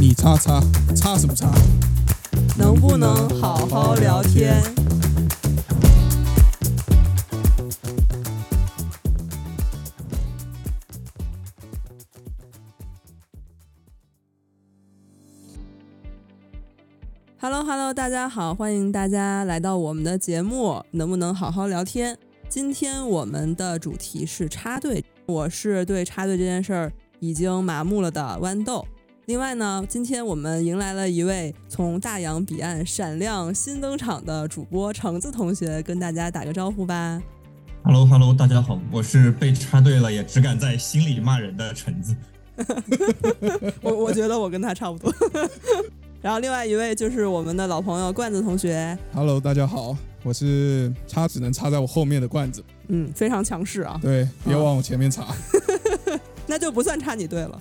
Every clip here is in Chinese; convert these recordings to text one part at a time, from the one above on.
你叉叉叉什么叉？能不能好好聊天？Hello Hello，大家好，欢迎大家来到我们的节目，能不能好好聊天？今天我们的主题是插队，我是对插队这件事儿已经麻木了的豌豆。另外呢，今天我们迎来了一位从大洋彼岸闪亮新登场的主播橙子同学，跟大家打个招呼吧。Hello Hello，大家好，我是被插队了也只敢在心里骂人的橙子。我我觉得我跟他差不多。然后另外一位就是我们的老朋友罐子同学，Hello，大家好，我是插只能插在我后面的罐子，嗯，非常强势啊，对，别往我前面插。那就不算插你队了，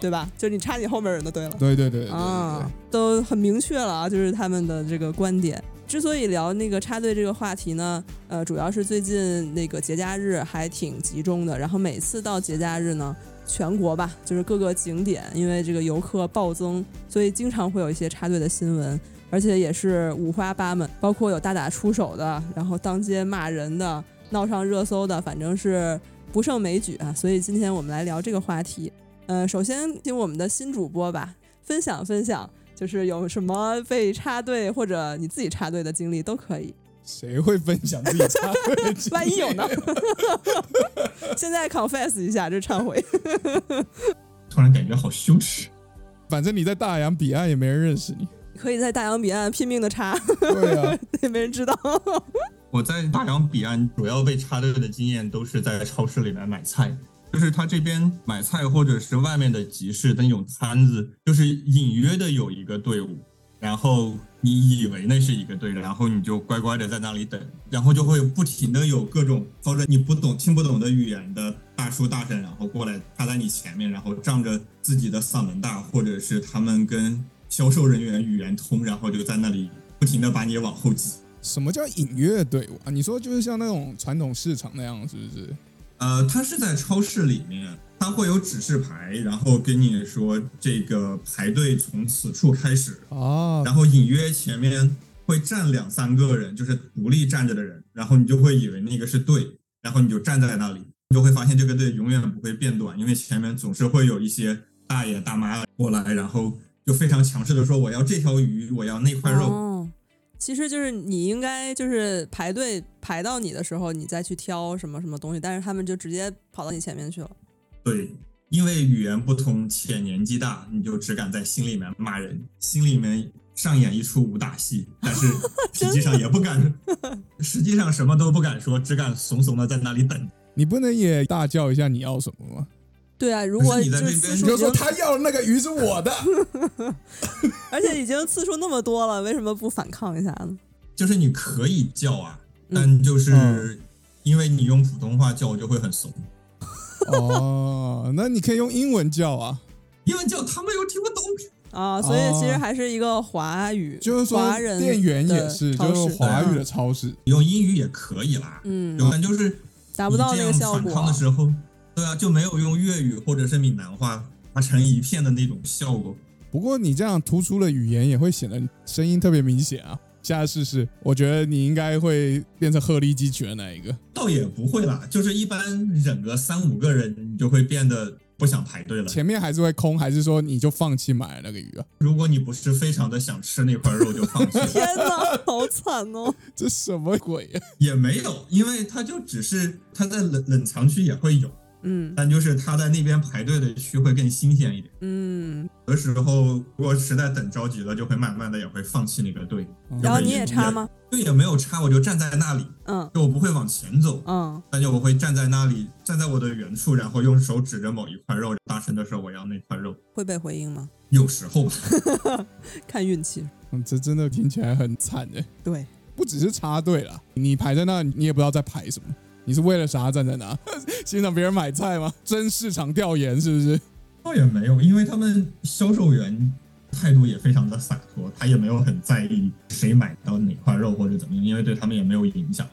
对吧？就是你插你后面人的队了。对对对对对啊，都很明确了啊，就是他们的这个观点。之所以聊那个插队这个话题呢，呃，主要是最近那个节假日还挺集中的，然后每次到节假日呢，全国吧，就是各个景点，因为这个游客暴增，所以经常会有一些插队的新闻，而且也是五花八门，包括有大打出手的，然后当街骂人的，闹上热搜的，反正是不胜枚举啊。所以今天我们来聊这个话题。呃，首先听我们的新主播吧，分享分享，就是有什么被插队或者你自己插队的经历都可以。谁会分享自己插队的经历？万一有呢？现在 confess 一下，这是忏悔。突然感觉好羞耻。反正你在大洋彼岸也没人认识你。可以在大洋彼岸拼命的插，对啊，也没人知道。我在大洋彼岸主要被插队的经验都是在超市里面买菜，就是他这边买菜或者是外面的集市的那种摊子，就是隐约的有一个队伍，然后你以为那是一个队，然后你就乖乖的在那里等，然后就会不停的有各种操着你不懂听不懂的语言的大叔大婶，然后过来插在你前面，然后仗着自己的嗓门大，或者是他们跟销售人员语言通，然后就在那里不停的把你往后挤。什么叫隐约的队伍啊？你说就是像那种传统市场那样，是不是？呃，它是在超市里面，它会有指示牌，然后跟你说这个排队从此处开始，啊，然后隐约前面会站两三个人，就是独立站着的人，然后你就会以为那个是队，然后你就站在那里，你就会发现这个队永远不会变短，因为前面总是会有一些大爷大妈过来，然后就非常强势的说我要这条鱼，我要那块肉。哦，其实就是你应该就是排队排到你的时候，你再去挑什么什么东西，但是他们就直接跑到你前面去了。对，因为语言不通且年纪大，你就只敢在心里面骂人，心里面上演一出武打戏，但是 实际上也不敢，实际上什么都不敢说，只敢怂怂的在那里等。你不能也大叫一下你要什么吗？对啊，如果你在就那边次数你就说，他要的那个鱼是我的。而且已经次数那么多了，为什么不反抗一下呢？就是你可以叫啊，嗯但就是嗯因为你用普通话叫，我就会很怂。哦，那你可以用英文叫啊，英文叫他们又听不懂。啊，所以其实还是一个华语，就是说华人店员也是，就是华语的超市。用英语也可以啦，嗯，但就是达不到那个效果的时候，对啊，就没有用粤语或者是闽南话打成一片的那种效果。不过你这样突出了语言，也会显得声音特别明显啊。下次试试，我觉得你应该会变成鹤立鸡群的那一个。倒也不会啦，就是一般忍个三五个人，你就会变得不想排队了。前面还是会空，还是说你就放弃买那个鱼啊？如果你不是非常的想吃那块肉，就放弃。天哪，好惨哦！这什么鬼啊？也没有，因为它就只是它在冷冷藏区也会有，嗯但就是他在那边排队的区会更新鲜一点。嗯，有的时候如果实在等着急了，就会慢慢的也会放弃那个队。然后你也插吗？队也没有插，我就站在那里，嗯就我不会往前走，嗯，但就我会站在那里，站在我的原处，然后用手指着某一块肉，大声的说我要那块肉。会被回应吗？有时候吧，看运气。嗯，这真的听起来很惨哎。对，不只是插队了，你排在那，你也不知道在排什么。你是为了啥站在那？欣赏别人买菜吗？真市场调研是不是？倒也没有，因为他们销售员态度也非常的洒脱，他也没有很在意谁买到哪块肉或者怎么样，因为对他们也没有影响。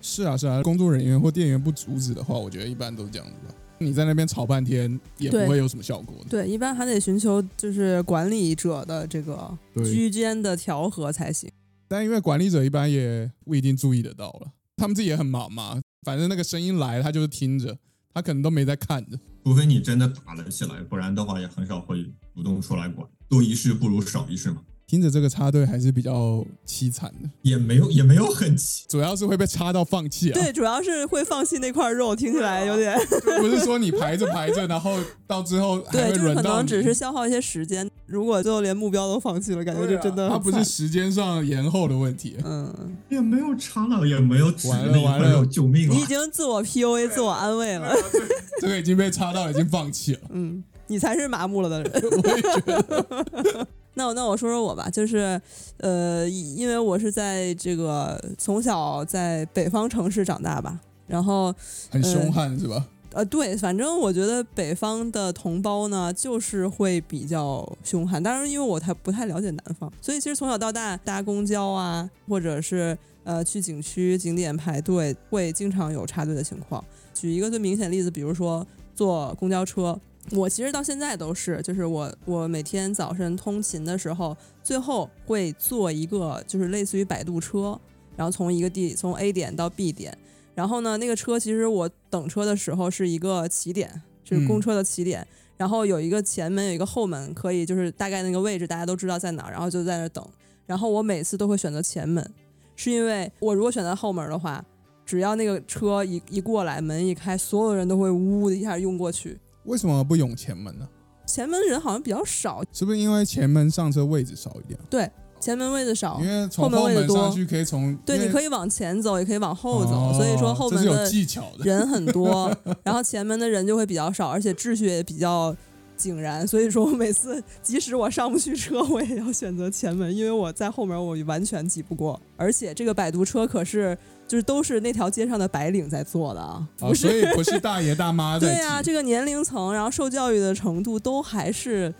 是啊是啊，工作人员或店员不阻止的话，我觉得一般都是这样子吧。你在那边吵半天也不会有什么效果的。对，一般还得寻求就是管理者的这个居间的调和才行。但因为管理者一般也不一定注意得到了，他们自己也很忙嘛，反正那个声音来，他就是听着，他可能都没在看着。除非你真的打了起来，不然的话也很少会主动出来管。多一事不如少一事嘛，听着这个插队还是比较凄惨的，也没有也没有很凄。主要是会被插到放弃啊。对，主要是会放弃那块肉，听起来有点 不是说你排着排着，然后到最后还对，会就是可能轮到你只是消耗一些时间。如果最后连目标都放弃了，感觉就真的它不是时间上延后的问题。嗯，也没有插了，也没有指完了完了块肉，救命你已！经自我 PUA、自我安慰了。这个已经被插到，已经放弃了。嗯，你才是麻木了的人。我也觉得，那我那我说说我吧，就是呃，因为我是在这个从小在北方城市长大吧，然后很凶悍是吧？呃，对，反正我觉得北方的同胞呢，就是会比较凶悍。当然，因为我太不太了解南方，所以其实从小到大搭公交啊，或者是呃去景区景点排队，会经常有插队的情况。举一个最明显的例子，比如说坐公交车，我其实到现在都是，就是我我每天早晨通勤的时候，最后会坐一个就是类似于摆渡车，然后从一个地从 A 点到 B 点。然后呢，那个车其实我等车的时候是一个起点，就是公车的起点。然后有一个前门，有一个后门，可以就是大概那个位置大家都知道在哪儿，然后就在那儿等。然后我每次都会选择前门，是因为我如果选择后门的话，只要那个车一一过来，门一开，所有人都会呜的一下涌过去。为什么不涌前门呢？前门人好像比较少，是不是因为前门上车位置少一点？对，前门位置少因，为从后门位置多门上去可以从对，你可以往前走，也可以往后走，哦所以说后门的。人很多，然后前门的人就会比较少，而且秩序也比较井然。所以说我每次即使我上不去车，我也要选择前门，因为我在后门我完全挤不过。而且这个摆渡车可是就是都是那条街上的白领在做的啊，哦，不是所以不是大爷大妈在 对啊，这个年龄层，然后受教育的程度都还是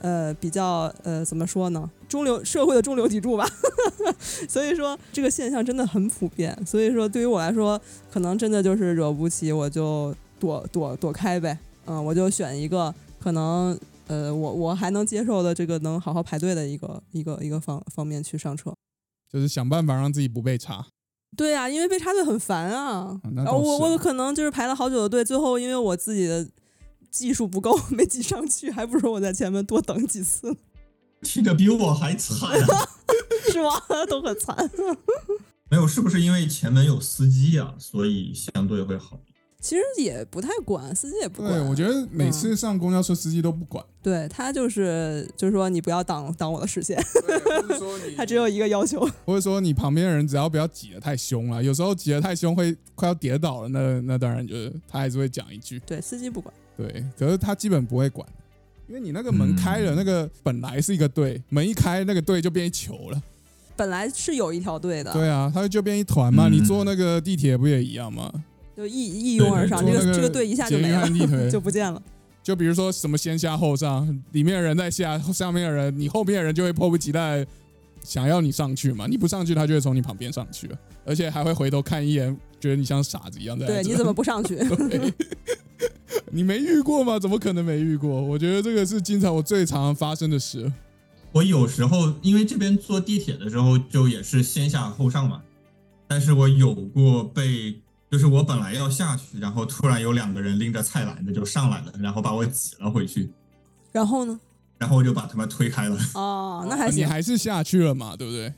呃比较呃怎么说呢？中流社会的中流砥柱吧。所以说这个现象真的很普遍。所以说对于我来说，可能真的就是惹不起，我就躲躲躲开呗。嗯，我就选一个可能呃我我还能接受的这个能好好排队的一个一个一个方方面去上车。就是想办法让自己不被插。对啊，因为被插队很烦啊。那然后我我可能就是排了好久的队，最后因为我自己的技术不够，没挤上去，还不如我在前面多等几次呢，听着比我还惨啊！是吗？都很惨。没有，是不是因为前门有司机啊，所以相对会好？其实也不太管，司机也不管。对，我觉得每次嗯上公交车司机都不管，对他就是就是说你不要挡挡我的视线，或者说 你他只有一个要求。或者说你旁边的人只要不要挤得太凶了，有时候挤得太凶会快要跌倒了，那那当然就是他还是会讲一句，对，司机不管。对，可是他基本不会管，因为你那个门开了，嗯那个本来是一个队，门一开那个队就变一球了，本来是有一条队的，对啊，它就变一团嘛，嗯你坐那个地铁不也一样吗？就一一拥而上，这个这个队一下就没了 就不见了。就比如说什么先下后上，里面的人在下，上面的人，你后面的人就会迫不及待想要你上去嘛，你不上去，他就会从你旁边上去，而且还会回头看一眼，觉得你像傻子一样在对，你怎么不上去？你没遇过吗？怎么可能没遇过？我觉得这个是经常我最常发生的事。我有时候因为这边坐地铁的时候就也是先下后上嘛，但是我有过被，就是我本来要下去，然后突然有两个人拎着菜篮子就上来了，然后把我挤了回去，然后呢？然后我就把他们推开了。哦，那还你行。还是下去了嘛，对不对？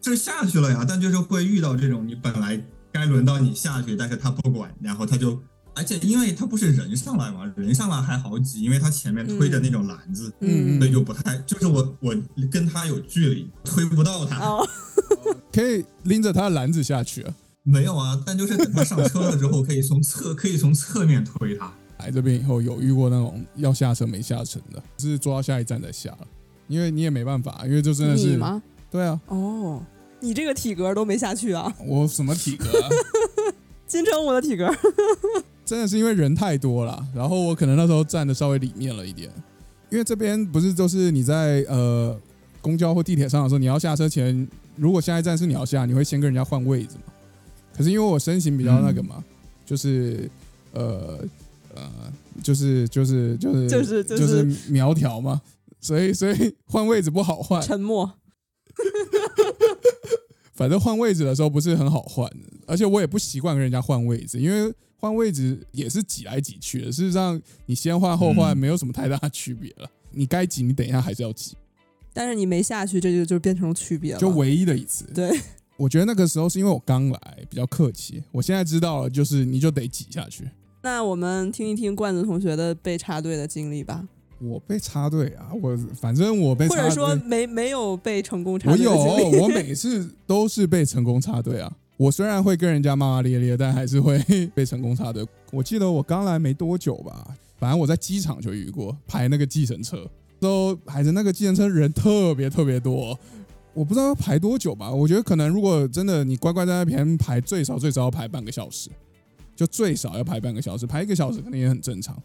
这下去了呀，但就是会遇到这种你本来该轮到你下去，但是他不管，然后他就，而且因为他不是人上来嘛，人上来还好挤，因为他前面推着那种篮子，嗯所以就不太，就是我我跟他有距离，推不到他。哦，可以拎着他的篮子下去啊。没有啊，但就是等他上车了之后，可以从侧可以从侧面推他。来这边以后有遇过那种要下车没下成的，是坐到下一站再下了，因为你也没办法，因为这真的是你吗？对啊，哦，你这个体格都没下去啊，我什么体格啊？金城武的体格。真的是因为人太多了，然后我可能那时候站的稍微里面了一点，因为这边不是就是你在呃公交或地铁上的时候，你要下车前，如果下一站是你要下，你会先跟人家换位置嘛。可是因为我身形比较那个嘛，就是呃呃，就是就是就是就是就就是苗条嘛，所以所以 换位置不好换，沉默。反正换位置的时候不是很好换，而且我也不习惯跟人家换位置，因为换位置也是挤来挤去的。事实上，你先换后换嗯没有什么太大的区别了。你该挤，你等一下还是要挤，但是你没下去，这就就变成区别了。就唯一的一次。对，我觉得那个时候是因为我刚来，比较客气。我现在知道了，就是你就得挤下去。那我们听一听罐子同学的被插队的经历吧，我被插队啊，我反正我被插队，或者说没没有被成功插队的经历。有，我每次都是被成功插队啊。我虽然会跟人家骂骂咧咧，但还是会被成功插队。我记得我刚来没多久吧，反正我在机场就遇过排那个计程车，都排着那个计程车人特别特别多，我不知道要排多久吧。我觉得可能如果真的你乖乖在那边排，最少最少要排半个小时，就最少要排半个小时，排一个小时可能也很正常。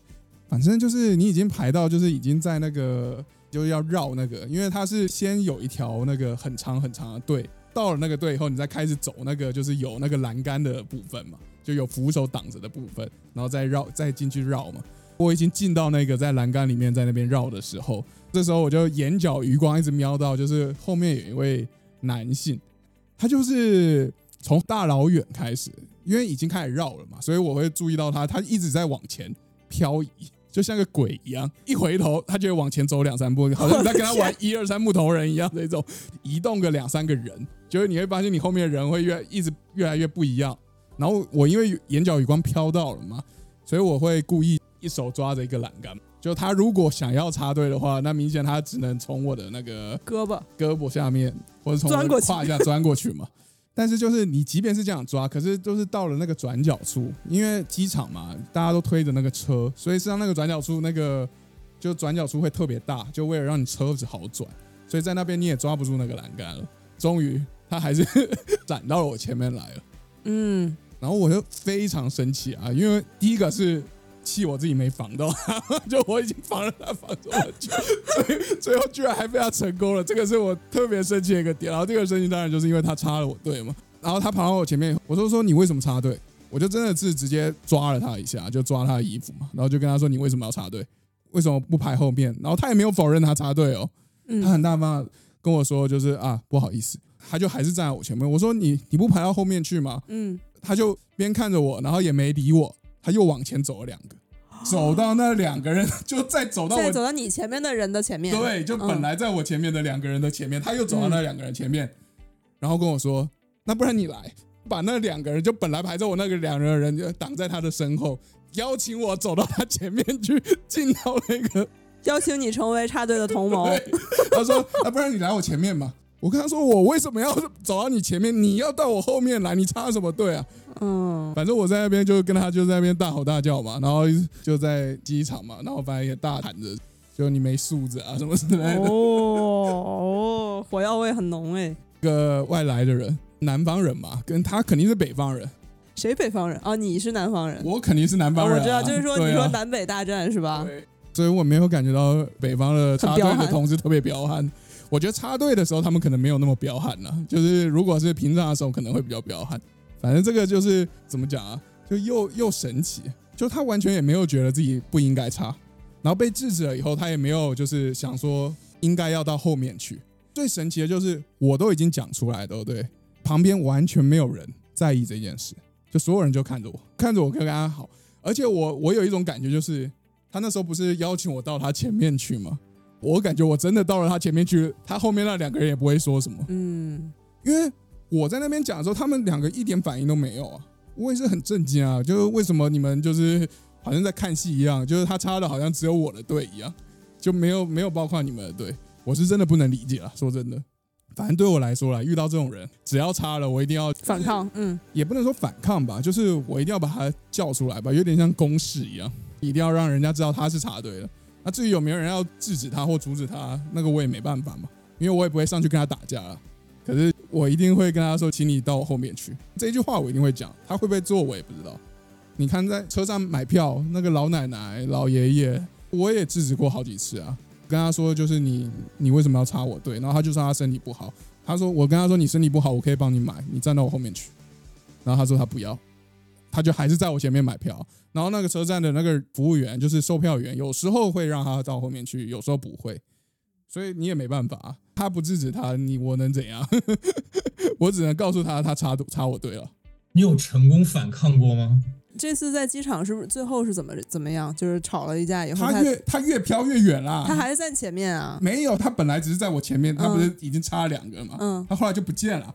反正就是你已经排到，就是已经在那个就是要绕那个，因为它是先有一条那个很长很长的队，到了那个队以后，你再开始走那个就是有那个栏杆的部分嘛，就有扶手挡着的部分，然后再绕再进去绕嘛。我已经进到那个在栏杆里面在那边绕的时候，这时候我就眼角余光一直瞄到，就是后面有一位男性，他就是从大老远开始，因为已经开始绕了嘛，所以我会注意到他，他一直在往前漂移，就像个鬼一样，一回头他就会往前走两三步，好像在跟他玩一二三木头人一样那种，移动个两三个人，就是你会发现你后面的人会越一直越来越不一样。然后我因为眼角余光飘到了嘛，所以我会故意一手抓着一个栏杆。就他如果想要插队的话，那明显他只能从我的那个胳膊胳膊下面，或者从胯下钻过去嘛。但是就是你即便是这样抓，可是就是到了那个转角处，因为机场嘛，大家都推着那个车，所以实际上那个转角处那个就转角处会特别大，就为了让你车子好转，所以在那边你也抓不住那个栏杆了。终于他还是 闪到了我前面来了，嗯，然后我就非常生气啊，因为第一个是气我自己没防到他，就我已经防了他防这么久，所 以最后居然还被他成功了，这个是我特别生气的一个点。然后这个生气当然就是因为他插了我队嘛，然后他跑到我前面，我就说你为什么插队？我就真的是直接抓了他一下，就抓他的衣服嘛，然后就跟他说你为什么要插队？为什么不排后面？然后他也没有否认他插队哦，他嗯，很大方地跟我说就是啊不好意思，他就还是站在我前面。我说你你不排到后面去吗？嗯，他就边看着我，然后也没理我，他又往前走了两个，走到那两个人，就再走到我再走到你前面的人的前面，对，就本来在我前面的两个人的前面，他又走到那两个人前面，然后跟我说：“那不然你来，把那两个人就本来排在我那个两人的人就挡在他的身后，邀请我走到他前面去，进到那个。邀请你成为插队的同谋。对，他说：那不然你来我前面嘛。”我跟他说：“我为什么要 走到你前面？你要到我后面来，你插什么队啊？”嗯，反正我在那边就跟他就在那边大吼大叫嘛，然后就在机场嘛，然后反正也大喊着，就你没素质啊什么之类的。哦哦，火药味很浓哎。一个外来的人，南方人嘛，跟他肯定是北方人，谁北方人？哦，你是南方人。我肯定是南方人、我知道，就是说你说南北大战是吧？对，所以我没有感觉到北方的插队的同志特别彪悍。我觉得插队的时候他们可能没有那么彪悍呢、就是如果是平常的时候可能会比较彪悍。反正这个就是怎么讲啊，就又又神奇，就他完全也没有觉得自己不应该插，然后被制止了以后，他也没有就是想说应该要到后面去。最神奇的就是我都已经讲出来，对不对？旁边完全没有人在意这件事，就所有人就看着我，看着我跟他好，而且我我有一种感觉就是。他那时候不是邀请我到他前面去吗？我感觉我真的到了他前面去，他后面那两个人也不会说什么，嗯，因为我在那边讲的时候，他们两个一点反应都没有啊。我也是很震惊啊，就是为什么你们就是好像在看戏一样，就是他插的好像只有我的队一样，就没有没有包括你们的队，我是真的不能理解了。说真的，反正对我来说啦，遇到这种人，只要插了，我一定要反抗，嗯，也不能说反抗吧，就是我一定要把他叫出来吧，有点像公示一样，一定要让人家知道他是插队的。那至于有没有人要制止他或阻止他，那个我也没办法嘛，因为我也不会上去跟他打架了。可是我一定会跟他说，请你到我后面去。这一句话我一定会讲，他会不会做我也不知道。你看在车上买票，那个老奶奶、老爷爷，我也制止过好几次啊，跟他说就是你你为什么要插我队？然后他就说他身体不好，他说我跟他说你身体不好，我可以帮你买，你站到我后面去。然后他说他不要，他就还是在我前面买票。然后那个车站的那个服务员，就是售票员，有时候会让他到后面去，有时候不会。所以你也没办法，他不制止他，你我能怎样？我只能告诉他，他插插我队了。你有成功反抗过吗？这次在机场是不是最后是怎么怎么样？就是吵了一架以后，他越他越飘越远啦。他还是在前面啊？没有，他本来只是在我前面，他不是已经插了两个嘛？嗯，他后来就不见了。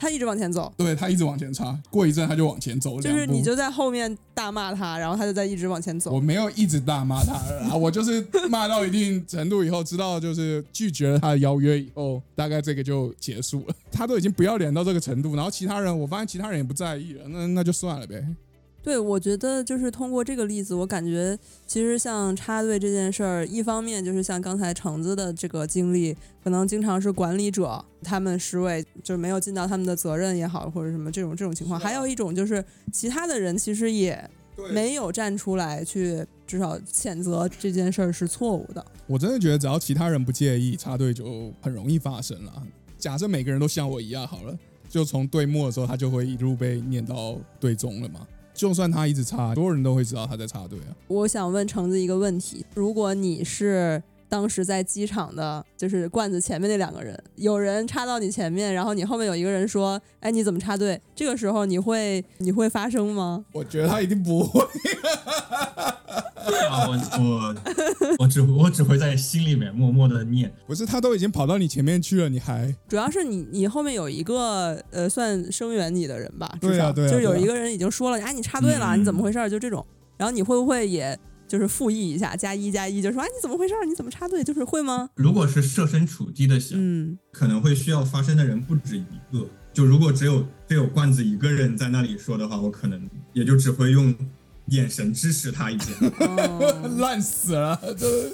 他一直往前走，对他一直往前插，过一阵他就往前走，就是你就在后面大骂他，然后他就在一直往前走。我没有一直大骂他，我就是骂到一定程度以后，知道就是拒绝了他的邀约以后，大概这个就结束了。他都已经不要脸到这个程度，然后其他人，我发现其他人也不在意了，那那就算了呗。对，我觉得就是通过这个例子，我感觉其实像插队这件事儿，一方面就是像刚才橙子的这个经历，可能经常是管理者他们失位，就是没有尽到他们的责任也好，或者什么这种这种情况；还有一种就是其他的人其实也没有站出来去至少谴责这件事儿是错误的。我真的觉得只要其他人不介意，插队就很容易发生了。假设每个人都像我一样好了，就从队末的时候他就会一路被念到队中了嘛。就算他一直插，所有人都会知道他在插队啊。我想问橙子一个问题：如果你是当时在机场的，就是罐子前面那两个人，有人插到你前面，然后你后面有一个人说：“哎，你怎么插队？”这个时候你会你会发声吗？我觉得他一定不会。啊，我我我只我只会在心里面默默的念。不是他都已经跑到你前面去了，你还主要是你你后面有一个呃算声援你的人吧，至少就是有一个人已经说了，哎，你插队了，你怎么回事？就这种，然后你会不会也就是复议一下，加一加一，就说哎，你怎么回事？你怎么插队？就是会吗？如果是设身处地的想，嗯，可能会需要发声的人不止一个。就如果只有只有罐子一个人在那里说的话，我可能也就只会用。眼神支持他一下，烂死了！对，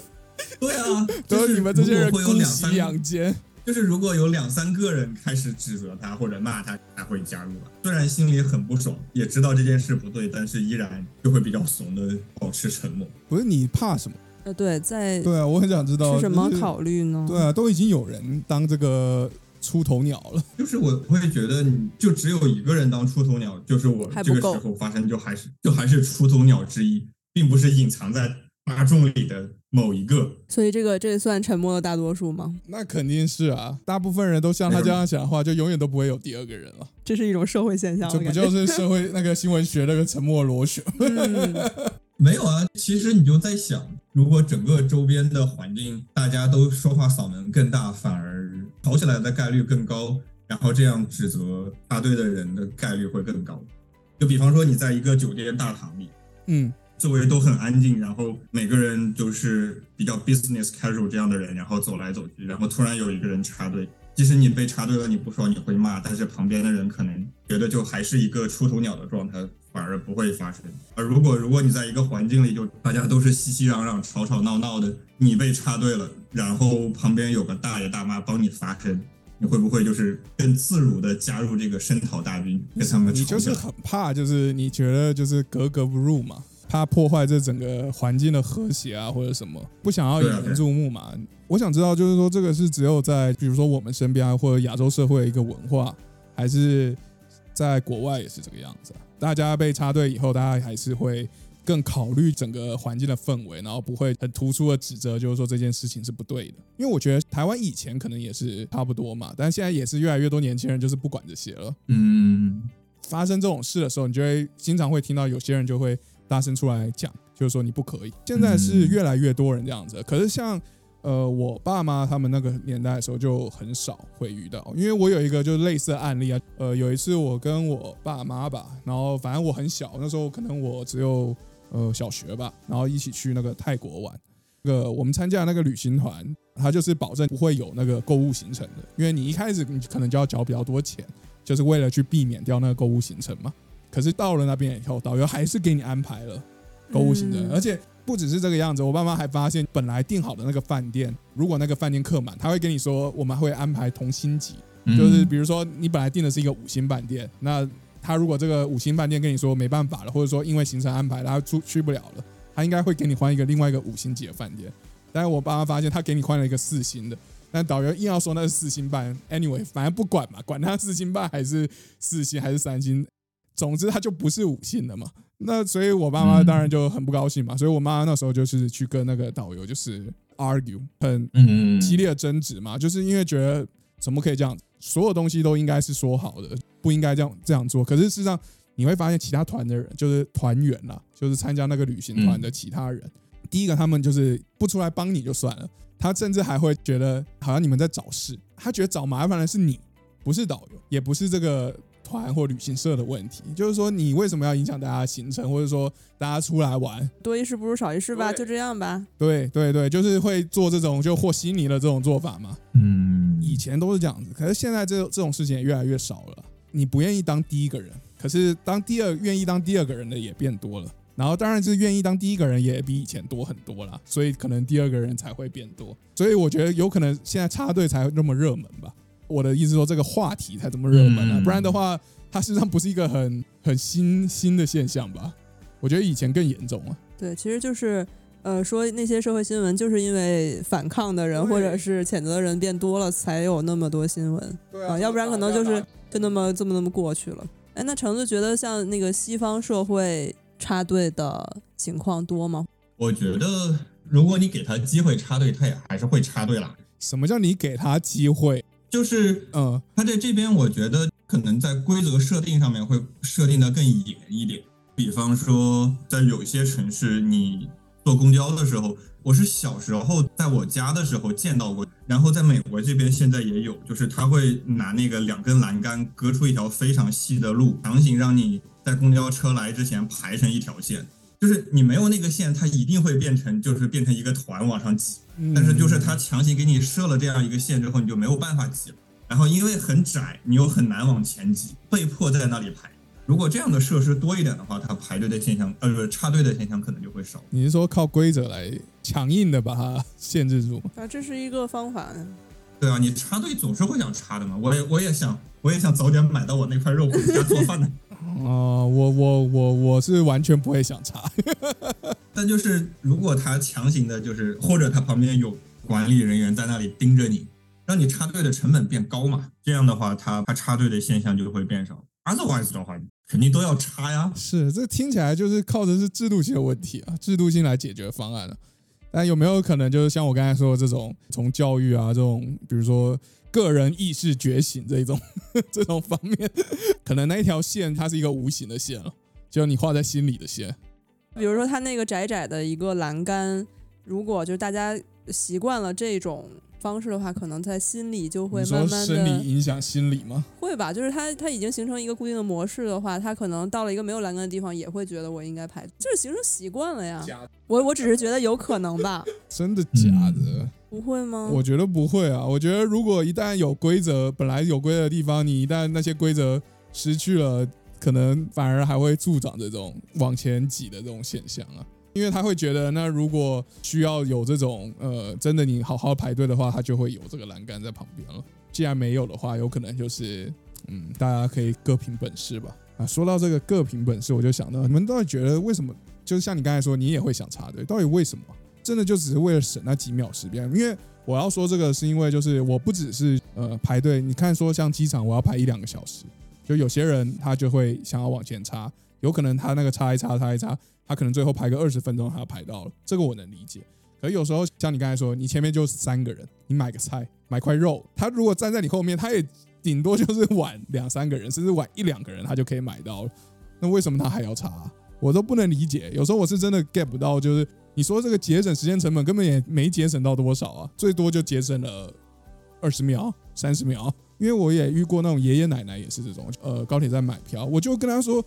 对啊，都是你们这些人会有两三两间。就是如果有两三个人开始指责他或者骂他，他会加入。虽然心里很不爽，也知道这件事不对，但是依然就会比较怂的保持沉默。不是你怕什么？呃，对，在对啊，我很想知道是什么考虑呢？对啊，都已经有人当这个。出头鸟了，就是我会觉得，你就只有一个人当出头鸟，就是我这个时候发生，就还是就还是出头鸟之一，并不是隐藏在大众里的某一个。所以这个这算沉默的大多数吗？那肯定是啊，大部分人都像他这样想的话，就永远都不会有第二个人了。这是一种社会现象，这不就是社会那个新闻学那个沉默螺旋？没有啊，其实你就在想，如果整个周边的环境大家都说话嗓门更大，反而吵起来的概率更高，然后这样指责大队的人的概率会更高。就比方说你在一个酒店大堂里，嗯，周围都很安静，然后每个人都是比较 business casual 这样的人，然后走来走去，然后突然有一个人插队，即使你被插队了，你不说你会骂，但是旁边的人可能觉得就还是一个出头鸟的状态。反而不会发生。而如果如果你在一个环境里，就大家都是熙熙攘攘、吵吵闹闹的，你被插队了，然后旁边有个大爷大妈帮你发声，你会不会就是更自如的加入这个声讨大军，跟他们你就是很怕，就是你觉得就是格格不入嘛，怕破坏这整个环境的和谐啊，或者什么，不想要引人注目嘛。我想知道，就是说这个是只有在比如说我们身边啊或者亚洲社会一个文化，还是在国外也是这个样子？大家被插队以后，大家还是会更考虑整个环境的氛围，然后不会很突出的指责，就是说这件事情是不对的。因为我觉得台湾以前可能也是差不多嘛，但现在也是越来越多年轻人就是不管这些了。嗯，发生这种事的时候，你就会经常会听到有些人就会大声出来讲，就是说你不可以。现在是越来越多人这样子，可是像。呃，我爸妈他们那个年代的时候就很少会遇到，因为我有一个就是类似的案例啊。呃，有一次我跟我爸妈吧，然后反正我很小，那时候可能我只有呃小学吧，然后一起去那个泰国玩。那个我们参加那个旅行团，他就是保证不会有那个购物行程的，因为你一开始你可能就要交比较多钱，就是为了去避免掉那个购物行程嘛。可是到了那边以后，导游还是给你安排了购物行程，而且。不只是这个样子，我爸妈还发现，本来订好的那个饭店，如果那个饭店客满，他会跟你说，我们会安排同星级，就是比如说你本来订的是一个五星饭店，那他如果这个五星饭店跟你说没办法了，或者说因为行程安排他出去不了了，他应该会给你换一个另外一个五星级的饭店。但是我爸妈发现他给你换了一个四星的，但导游硬要说那是四星半，anyway，反正不管嘛，管他四星半还是四星还是三星。总之他就不是五星的嘛。那所以我爸妈当然就很不高兴嘛，所以我妈那时候就是去跟那个导游就是 argue 很嗯，激烈的争执嘛，就是因为觉得怎么可以这样，所有东西都应该是说好的，不应该这样这样做。可是事实上你会发现，其他团的人就是团员啦，就是参加那个旅行团的其他人，第一个他们就是不出来帮你就算了，他甚至还会觉得好像你们在找事，他觉得找麻烦的是你，不是导游，也不是这个团或旅行社的问题，就是说你为什么要影响大家行程，或者说大家出来玩，多一事不如少一事吧，就这样吧。对对对，就是会做这种就和稀泥的这种做法嘛。嗯，以前都是这样子，可是现在这这种事情也越来越少了。你不愿意当第一个人，可是当第二愿意当第二个人的也变多了。然后当然是愿意当第一个人也比以前多很多啦，所以可能第二个人才会变多。所以我觉得有可能现在插队才那么热门吧。我的意思说这个话题才这么热门啊，嗯不然的话它实际上不是一个很很新新的现象吧。我觉得以前更严重啊。对，其实就是呃，说那些社会新闻，就是因为反抗的人或者是谴责的人变多了，才有那么多新闻对啊，要不然可能就是就那么这么那么过去了。哎，那橙子觉得像那个西方社会插队的情况多吗？我觉得如果你给他机会插队，他也还是会插队啦。什么叫你给他机会？就是嗯，他在这边，我觉得可能在规则设定上面会设定的更严一点。比方说，在有一些城市，你坐公交的时候，我是小时候在我家的时候见到过，然后在美国这边现在也有，就是他会拿那个两根栏杆隔出一条非常细的路，强行让你在公交车来之前排成一条线。就是你没有那个线，它一定会变成就是变成一个团往上挤。嗯但是就是他强行给你设了这样一个线之后，你就没有办法挤了。然后因为很窄，你又很难往前挤，被迫在那里排。如果这样的设施多一点的话，它排队的现象，呃，不是插队的现象可能就会少。你是说靠规则来强硬的把它限制住？啊，这是一个方法。对啊，你插队总是会想插的嘛。我也我也想，我也想早点买到我那块肉回家做饭的。哦、我我我我是完全不会想插。但就是如果他强行的，就是或者他旁边有管理人员在那里盯着你，让你插队的成本变高嘛，这样的话，他他插队的现象就会变少。Otherwise 的话，肯定都要插呀。是，这听起来就是靠的是制度性的问题啊，制度性来解决方案了、但有没有可能就是像我刚才说的这种，从教育啊这种，比如说个人意识觉醒这一种 这种方面，可能那一条线它是一个无形的线了，就你画在心里的线。比如说它那个窄窄的一个栏杆，如果就是大家习惯了这种方式的话，可能在心里就会慢慢生理的影响心理吗？会吧。就是它它已经形成一个固定的模式的话，它可能到了一个没有栏杆的地方，也会觉得我应该排，就是形成习惯了呀。我我只是觉得有可能吧，真的假的？不会吗？我觉得不会啊。我觉得如果一旦有规则，本来有规则的地方，你一旦那些规则失去了，可能反而还会助长这种往前挤的这种现象啊。因为他会觉得，那如果需要有这种呃，真的你好好排队的话，他就会有这个栏杆在旁边了。既然没有的话，有可能就是嗯，大家可以各凭本事吧。啊，说到这个各凭本事，我就想到，你们到底觉得为什么？就是像你刚才说，你也会想插队，到底为什么？真的就只是为了省那几秒时间？因为我要说这个，是因为就是我不只是呃排队，你看说像机场我要排一两个小时，就有些人他就会想要往前插，有可能他那个插一插插一插，他可能最后排个二十分钟他排到了，这个我能理解。可有时候像你刚才说，你前面就三个人，你买个菜买块肉，他如果站在你后面，他也顶多就是晚两三个人，甚至晚一两个人，他就可以买到了。那为什么他还要插、我都不能理解。有时候我是真的 get 不到，就是你说这个节省时间成本根本也没节省到多少啊，最多就节省了二十秒、三十秒。因为我也遇过那种爷爷奶奶也是这种，呃，高铁站买票，我就跟他说，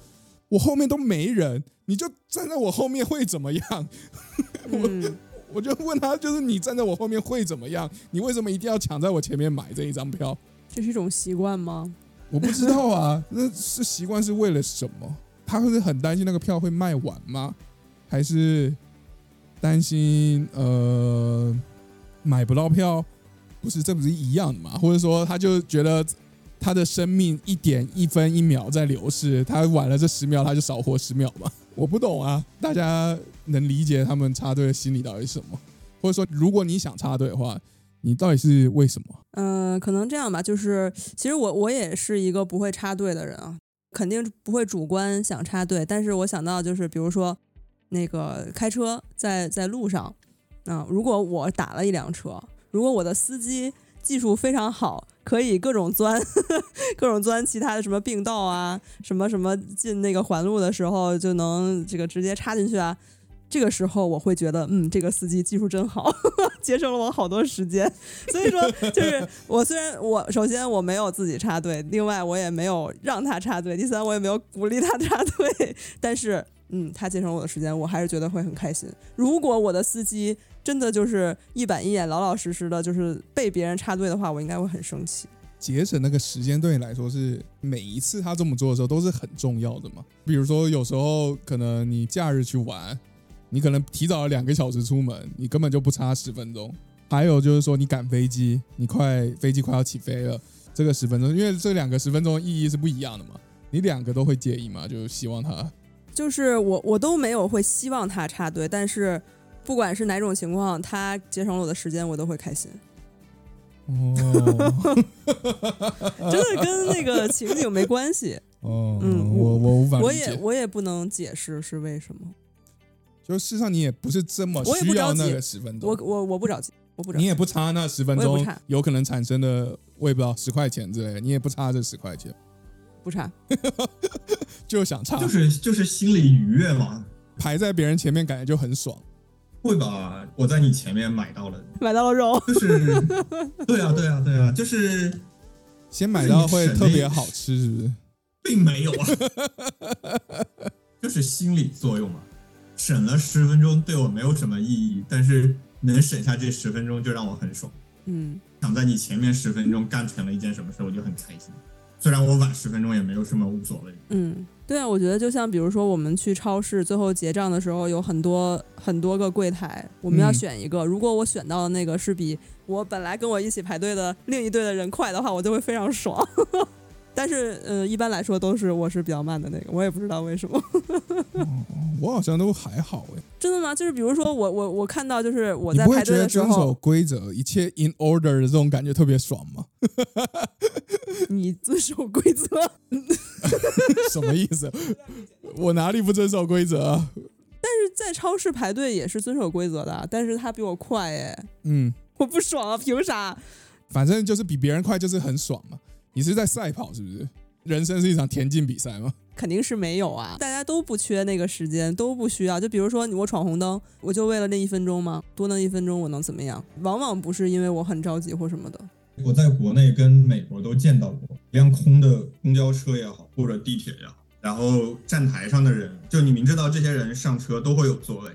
我后面都没人，你就站在我后面会怎么样？嗯，我就问他，就是你站在我后面会怎么样？你为什么一定要抢在我前面买这一张票？这是一种习惯吗？我不知道啊，那是习惯是为了什么？他会很担心那个票会卖完吗？还是担心呃买不到票？不是，这不是一样的嘛？或者说他就觉得他的生命一点一分一秒在流逝，他晚了这十秒，他就少活十秒嘛？我不懂啊，大家能理解他们插队的心理到底是什么？或者说，如果你想插队的话，你到底是为什么？嗯、可能这样吧，就是其实我我也是一个不会插队的人啊，肯定不会主观想插队，但是我想到就是比如说那个开车在在路上，啊、如果我打了一辆车，如果我的司机技术非常好，可以各种钻 各种钻其他的什么并道啊，什么什么进那个环路的时候就能这个直接插进去啊。这个时候我会觉得，嗯，这个司机技术真好，节省了我好多时间。所以说，就是 我虽然我首先我没有自己插队，另外我也没有让他插队，第三我也没有鼓励他插队，但是嗯，他节省我的时间，我还是觉得会很开心。如果我的司机真的就是一板一眼、老老实实的，就是被别人插队的话，我应该会很生气。节省那个时间对你来说是每一次他这么做的时候都是很重要的嘛？比如说有时候可能你假日去玩，你可能提早了两个小时出门，你根本就不差十分钟。还有就是说你赶飞机，你快飞机快要起飞了，这个十分钟，因为这两个十分钟意义是不一样的嘛，你两个都会介意嘛？就希望他就是我我都没有会希望他插队，但是不管是哪种情况，他节省了我的时间，我都会开心。哦 真的跟那个情景没关系，哦，嗯我我无法我也，我也不能解释是为什么。就事实上你也不是这么我也不需要那个十分钟，我我我不着急，我不着急。你也不差那十分钟有可能产生的，我也不知道十块钱之类的，你也不差这十块钱，不馋，就想唱，就是就是心里愉悦嘛，排在别人前面感觉就很爽。会吧？我在你前面买到了，买到了肉，就是对啊对啊对啊，就是 先买到会特别好吃，是不是？并没有啊，就是心理作用嘛。省了十分钟对我没有什么意义，但是能省下这十分钟就让我很爽。嗯，想在你前面十分钟干成了一件什么事，我就很开心。虽然我晚十分钟也没有什么无所谓。嗯，对啊，我觉得就像比如说我们去超市最后结账的时候，有很多很多个柜台，我们要嗯选一个。如果我选到的那个是比我本来跟我一起排队的另一队的人快的话，我就会非常爽。但是，呃，一般来说都是我是比较慢的那个，我也不知道为什么。我好像都还好哎，真的吗？就是比如说我我我看到就是我在排队的时候，规则、一切 in order 的这种感觉特别爽吗？你遵守规则，什么意思？我哪里不遵守规则但是？在超市排队也是遵守规则的啊，但是他比我快哎，嗯，我不爽啊，凭啥？反正就是比别人快，就是很爽嘛。你是在赛跑是不是？人生是一场田径比赛吗？肯定是没有啊，大家都不缺那个时间，都不需要。就比如说我闯红灯，我就为了那一分钟吗？多那一分钟我能怎么样？往往不是因为我很着急或什么的。我在国内跟美国都见到过一辆空的公交车也好，或者地铁也好，然后站台上的人，就你明知道这些人上车都会有座位，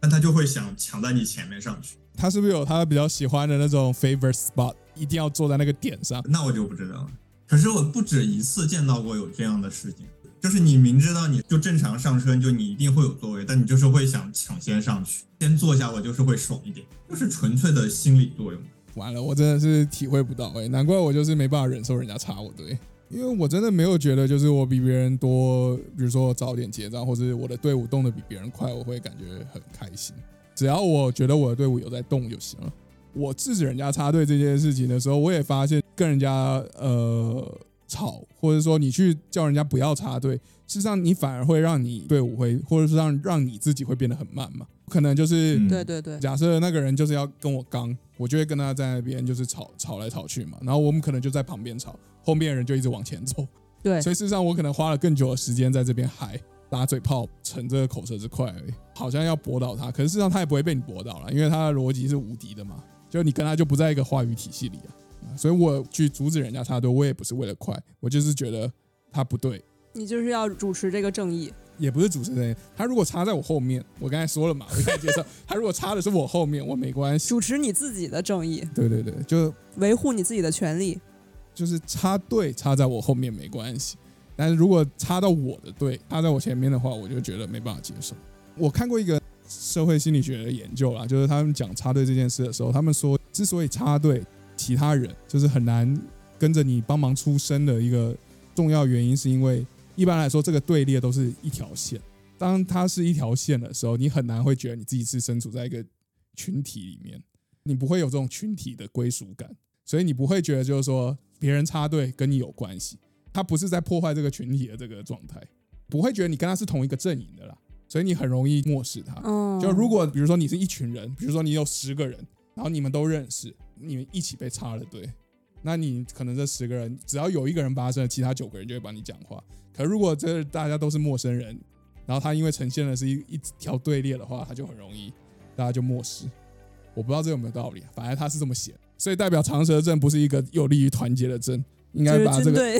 但他就会想抢在你前面上去，他是不是有他比较喜欢的那种 favorite spot，一定要坐在那个点上？那我就不知道了。可是我不止一次见到过有这样的事情，就是你明知道你就正常上车，就你一定会有座位，但你就是会想抢先上去，先坐下，我就是会爽一点，就是纯粹的心理作用。完了，我真的是体会不到哎、难怪我就是没办法忍受人家插我队，因为我真的没有觉得就是我比别人多，比如说我早点结账，或者我的队伍动得比别人快，我会感觉很开心。只要我觉得我的队伍有在动就行了。我制止人家插队这件事情的时候，我也发现跟人家呃吵，或者说你去叫人家不要插队，事实上你反而会让你队伍会，或者是让让你自己会变得很慢嘛。可能就是、嗯。对对对，假设那个人就是要跟我刚，我就会跟他在那边就是吵吵来吵去嘛，然后我们可能就在旁边吵，后面的人就一直往前走，对。所以事实上我可能花了更久的时间在这边嗨打嘴炮，逞这个口舌之快而已，好像要驳倒他，可是事实上他也不会被你驳倒了，因为他的逻辑是无敌的嘛，就你跟他就不在一个话语体系里啊，啊所以我去阻止人家插队，我也不是为了快，我就是觉得他不对，你就是要主持这个正义。也不是主持人，他如果插在我后面，我刚才说了嘛，我一开始介绍，他如果插的是我后面，我没关系。主持你自己的正义，对对对，就维护你自己的权利。就是插队插在我后面没关系，但是如果插到我的队，插在我前面的话，我就觉得没办法接受。我看过一个社会心理学的研究啦，就是他们讲插队这件事的时候，他们说，之所以插队，其他人就是很难跟着你帮忙出声的一个重要原因，是因为一般来说这个队列都是一条线。当它是一条线的时候，你很难会觉得你自己是身处在一个群体里面，你不会有这种群体的归属感。所以你不会觉得就是说别人插队跟你有关系，他不是在破坏这个群体的这个状态，不会觉得你跟他是同一个阵营的啦，所以你很容易漠视他。嗯，就如果比如说你是一群人，比如说你有十个人，然后你们都认识，你们一起被插了队，那你可能这十个人只要有一个人发声，其他九个人就会帮你讲话。可如果这大家都是陌生人，然后他因为呈现的是一一条队列的话，他就很容易大家就漠视。我不知道这有没有道理，反正他是这么写，所以代表长蛇症不是一个有利于团结的阵，应该把这个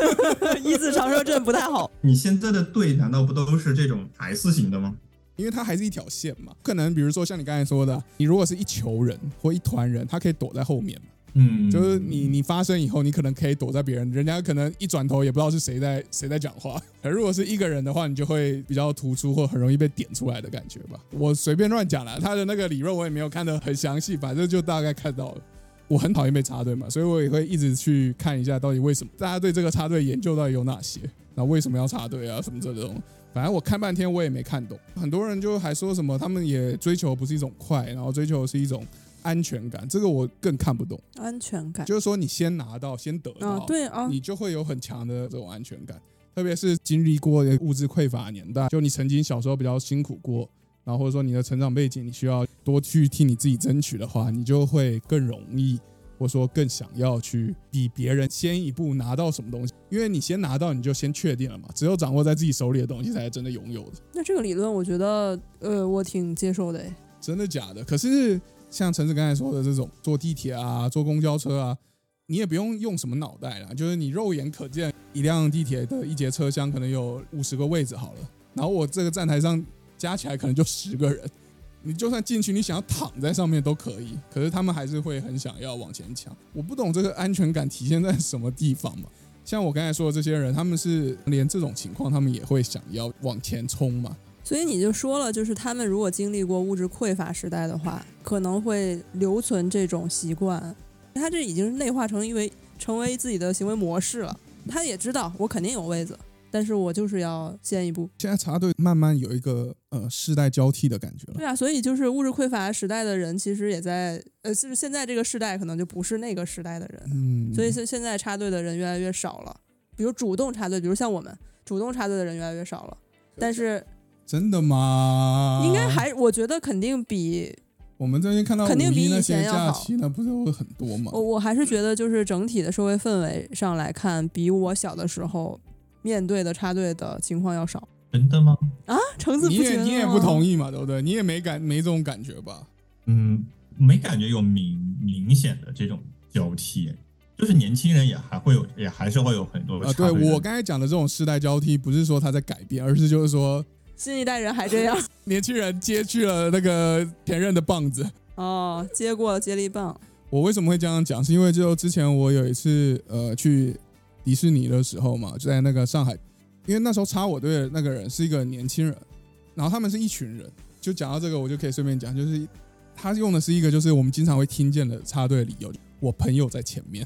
一字长蛇阵不太好。你现在的队难道不都是这种 S 型的吗？因为它还是一条线嘛，可能比如说像你刚才说的，你如果是一球人或一团人，他可以躲在后面嘛，嗯，就是你你发生以后，你可能可以躲在别人，人家可能一转头也不知道是谁在谁在讲话。可如果是一个人的话，你就会比较突出或很容易被点出来的感觉吧。我随便乱讲了，他的那个理论我也没有看得很详细，反正就大概看到了。我很讨厌被插队嘛，所以我也会一直去看一下到底为什么大家对这个插队研究到底有哪些，那为什么要插队啊什么这种。反正我看半天我也没看懂，很多人就还说什么他们也追求不是一种快，然后追求是一种安全感，这个我更看不懂。安全感就是说你先拿到，先得到，啊，对啊，你就会有很强的这种安全感。特别是经历过物质匮乏年代，就你曾经小时候比较辛苦过，然后或者说你的成长背景，你需要多去替你自己争取的话，你就会更容易，或者说更想要去比别人先一步拿到什么东西，因为你先拿到，你就先确定了嘛。只有掌握在自己手里的东西，才是真的拥有的。那这个理论我觉得，呃，我挺接受的。真的假的？可是像陈子刚才说的这种坐地铁啊、坐公交车啊，你也不用用什么脑袋啦，就是你肉眼可见一辆地铁的一节车厢可能有五十个位置好了，然后我这个站台上加起来可能就十个人，你就算进去，你想要躺在上面都可以，可是他们还是会很想要往前抢。我不懂这个安全感体现在什么地方嘛？像我刚才说的这些人，他们是连这种情况，他们也会想要往前冲嘛？所以你就说了，就是他们如果经历过物质匮乏时代的话，可能会留存这种习惯。他这已经内化成因为成为自己的行为模式了。他也知道我肯定有位子，但是我就是要先一步。现在插队慢慢有一个呃世代交替的感觉了。对啊，所以就是物质匮乏时代的人，其实也在呃，就是现在这个时代可能就不是那个时代的人，嗯，所以现现在插队的人越来越少了。比如主动插队，比如像我们主动插队的人越来越少了，但是真的吗？应该还我觉得肯定比我们最近看到肯定比以前要好那不是会很多吗？我我还是觉得，就是整体的社会氛围上来看，比我小的时候面对的插队的情况要少真的吗？啊。橙子不你觉得也你也不同意嘛，对不对？你也没感没这种感觉吧？嗯，没感觉有明明显的这种交替，就是年轻人也还会有，也还是会有很多啊，对我刚才讲的这种世代交替，不是说他在改变，而是就是说新一代人还这样 年轻人接去了那个前任的棒子。哦，接过接力棒，我为什么会这样讲？是因为就之前我有一次呃去迪士尼的时候嘛，就在那个上海，因为那时候插我队的那个人是一个年轻人，然后他们是一群人。就讲到这个，我就可以顺便讲，就是他用的是一个就是我们经常会听见的插队理由，我朋友在前面，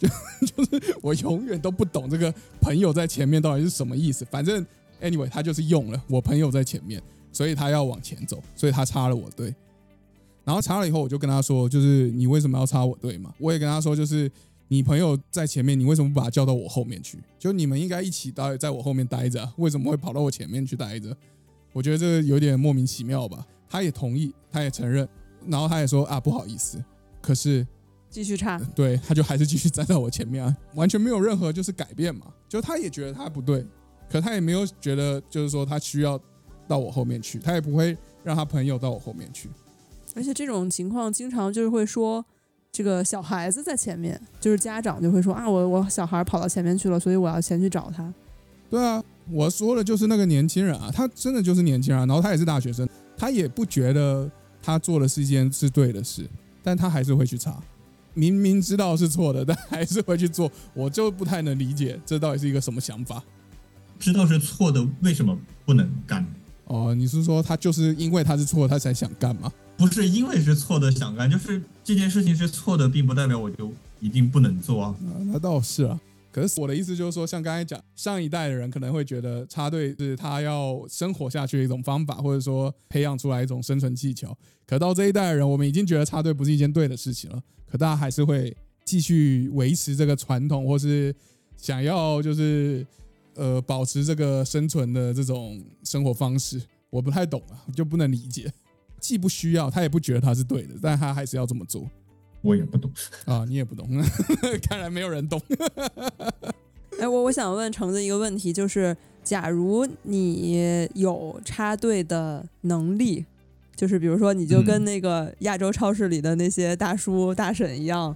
就 就是我永远都不懂这个朋友在前面到底是什么意思。反正 anyway，他就是用了我朋友在前面，所以他要往前走，所以他插了我队。然后插了以后，我就跟他说，就是你为什么要插我队嘛？我也跟他说，就是你朋友在前面，你为什么不把他叫到我后面去？就你们应该一起待在我后面待着啊，为什么会跑到我前面去待着？我觉得这个有点莫名其妙吧。他也同意，他也承认，然后他也说啊不好意思，可是继续插。对他就还是继续站在我前面啊，完全没有任何就是改变嘛。就他也觉得他不对，可他也没有觉得就是说他需要到我后面去，他也不会让他朋友到我后面去。而且这种情况经常就是会说，这个小孩子在前面，就是家长就会说啊，我我小孩跑到前面去了，所以我要先去找他。对啊，我说的就是那个年轻人啊，他真的就是年轻人啊，然后他也是大学生，他也不觉得他做的是一件是对的事，但他还是会去查，明明知道是错的，但还是会去做，我就不太能理解这到底是一个什么想法。知道是错的，为什么不能干？哦，你是说他就是因为他是错，他才想干嘛？不是因为是错的想干，就是这件事情是错的，并不代表我就一定不能做啊。那倒是啊。可是我的意思就是说，像刚才讲，上一代的人可能会觉得插队是他要生活下去的一种方法，或者说培养出来一种生存技巧。可到这一代的人，我们已经觉得插队不是一件对的事情了，可大家还是会继续维持这个传统，或是想要就是呃保持这个生存的这种生活方式，我不太懂啊，就不能理解。既不需要，他也不觉得他是对的，但他还是要这么做我也不懂。啊！你也不懂，看来没有人懂。哎，我我想问橙子一个问题，就是假如你有插队的能力，就是比如说你就跟嗯那个亚洲超市里的那些大叔大婶一样，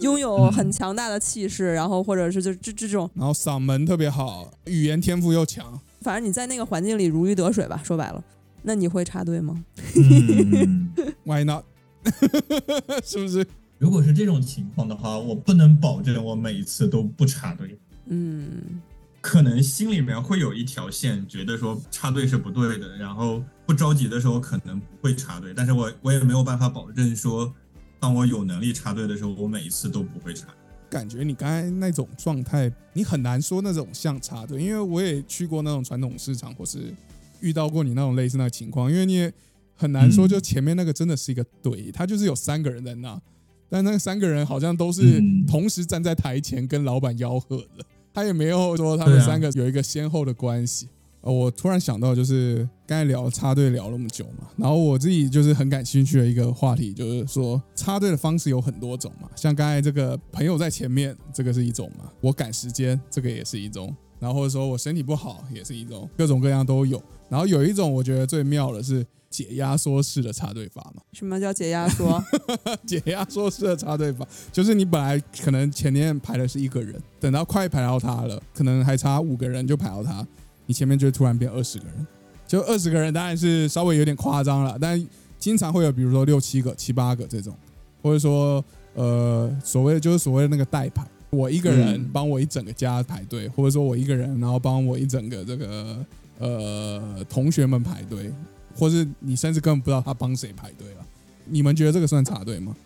拥有很强大的气势，然后或者是就这这种，然后嗓门特别好，语言天赋又强，反正你在那个环境里如鱼得水吧，说白了，那你会插队吗？嗯，Why not？是不是？如果是这种情况的话，我不能保证我每一次都不插队。嗯，可能心里面会有一条线，觉得说插队是不对的，然后不着急的时候可能不会插队，但是我我也没有办法保证说，当我有能力插队的时候，我每一次都不会插。感觉你刚才那种状态，你很难说那种像插队，因为我也去过那种传统市场，或是遇到过你那种类似那个情况，因为你也很难说，嗯就前面那个真的是一个队，他就是有三个人在那，但那三个人好像都是嗯同时站在台前跟老板吆喝的，他也没有说他们三个有一个先后的关系。呃，我突然想到，就是刚才聊插队聊那么久嘛，然后我自己就是很感兴趣的一个话题，就是说插队的方式有很多种嘛，像刚才这个朋友在前面，这个是一种嘛，我赶时间，这个也是一种，然后或者说我身体不好也是一种，各种各样都有。然后有一种我觉得最妙的是解压缩式的插队法嘛，什么叫解压缩？解压缩式的插队法，就是你本来可能前面排的是一个人，等到快排到他了，可能还差五个人就排到他，你前面就突然变二十个人，就二十个人当然是稍微有点夸张了，但经常会有比如说六七个、七八个这种，或者说呃所谓的就是所谓的那个代排，我一个人嗯帮我一整个家排队，或者说我一个人然后帮我一整个这个呃同学们排队，或是你甚至根本不知道他帮谁排队了。你们觉得这个算插队吗？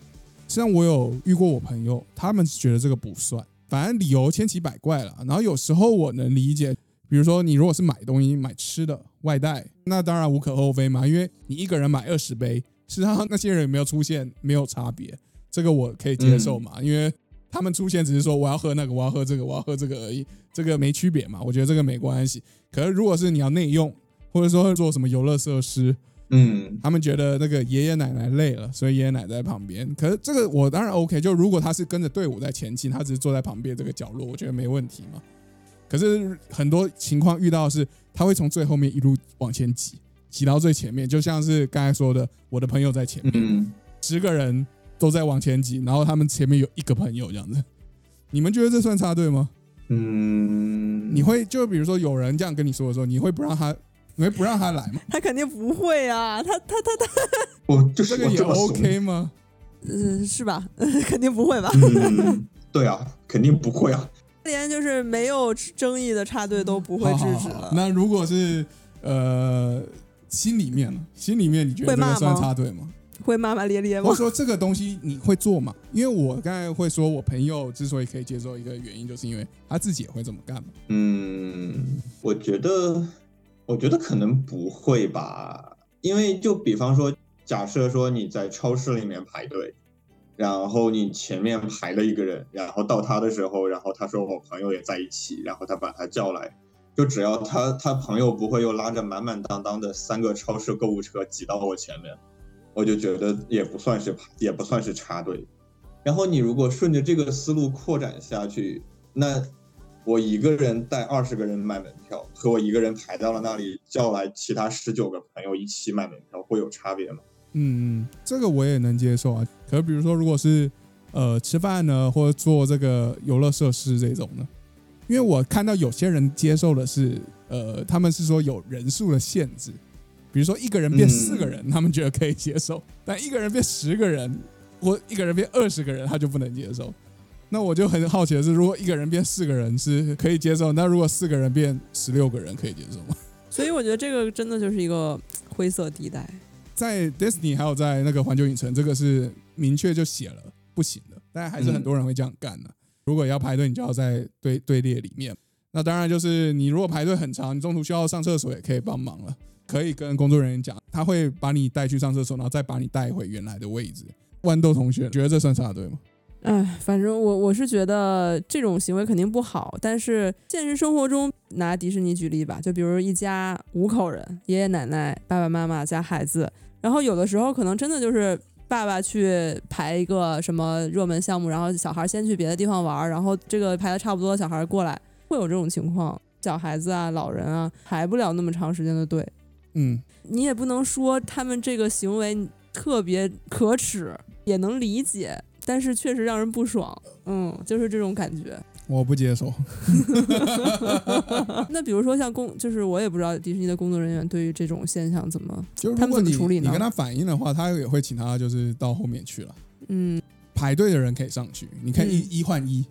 实际上我有遇过我朋友，他们是觉得这个不算，反正理由千奇百怪了。然后有时候我能理解，比如说你如果是买东西买吃的外带，那当然无可厚非嘛，因为你一个人买二十杯，实际上那些人有没有出现没有差别，这个我可以接受嘛，因为他们出现只是说我要喝那个，我要喝这个，我要喝这个而已，这个没区别嘛，我觉得这个没关系。可是如果是你要内用，或者说做什么游乐设施，嗯他们觉得那个爷爷奶奶累了，所以爷爷奶奶在旁边。可是这个我当然 OK，就如果他是跟着队伍在前进，他只是坐在旁边这个角落，我觉得没问题嘛。可是很多情况遇到的是，他会从最后面一路往前挤，挤到最前面，就像是刚才说的，我的朋友在前面，嗯，十个人都在往前挤，然后他们前面有一个朋友这样子。你们觉得这算插队吗？嗯，你会就比如说有人这样跟你说的时候，你会不让他，你会不让他来吗？他肯定不会啊，他他他他，我就是这个也我这么怂 OK 吗？呃，是吧？肯定不会吧？嗯，对啊，肯定不会啊。连就是没有争议的插队都不会好制止了。好好那如果是呃心里面呢？心里面你觉得这个算会骂吗插队吗？会骂骂咧咧吗或者？说这个东西你会做吗？因为我刚才会说，我朋友之所以可以接受一个原因，就是因为他自己也会这么干嘛。嗯，我觉得，我觉得可能不会吧，因为就比方说，假设说你在超市里面排队，然后你前面排了一个人，然后到他的时候，然后他说我朋友也在一起，然后他把他叫来，就只要他他朋友不会又拉着满满当当的三个超市购物车挤到我前面，我就觉得也不算是也不算是插队。然后你如果顺着这个思路扩展下去，那我一个人带二十个人买门票，和我一个人排到了那里叫来其他十九个朋友一起买门票，会有差别吗？嗯嗯，这个我也能接受啊。可是比如说，如果是呃吃饭呢，或者做这个游乐设施这种呢，因为我看到有些人接受的是呃，他们是说有人数的限制，比如说一个人变四个人，他们觉得可以接受；但一个人变十个人，或一个人变二十个人，他就不能接受。那我就很好奇的是，如果一个人变四个人是可以接受，那如果四个人变十六个人可以接受吗？所以我觉得这个真的就是一个灰色地带。在 Disney 还有在那个环球影城，这个是明确就写了不行的，但还是很多人会这样干的。如果要排队，你就要在队队列里面。那当然就是你如果排队很长，你中途需要上厕所也可以帮忙了，可以跟工作人员讲，他会把你带去上厕所，然后再把你带回原来的位置。豌豆同学觉得这算插队吗？哎，反正我我是觉得这种行为肯定不好，但是现实生活中拿迪士尼举例吧，就比如一家五口人，爷爷奶奶、爸爸妈妈加孩子，然后有的时候可能真的就是爸爸去排一个什么热门项目，然后小孩先去别的地方玩，然后这个排的差不多，小孩过来，会有这种情况，小孩子啊、老人啊排不了那么长时间的队，嗯，你也不能说他们这个行为特别可耻，也能理解。但是确实让人不爽，嗯，就是这种感觉。我不接受。那比如说像工，就是我也不知道迪士尼的工作人员对于这种现象怎么，就是他们怎么处理呢？你跟他反映的话，他也会请他就是到后面去了。嗯，排队的人可以上去，你可以一一换一。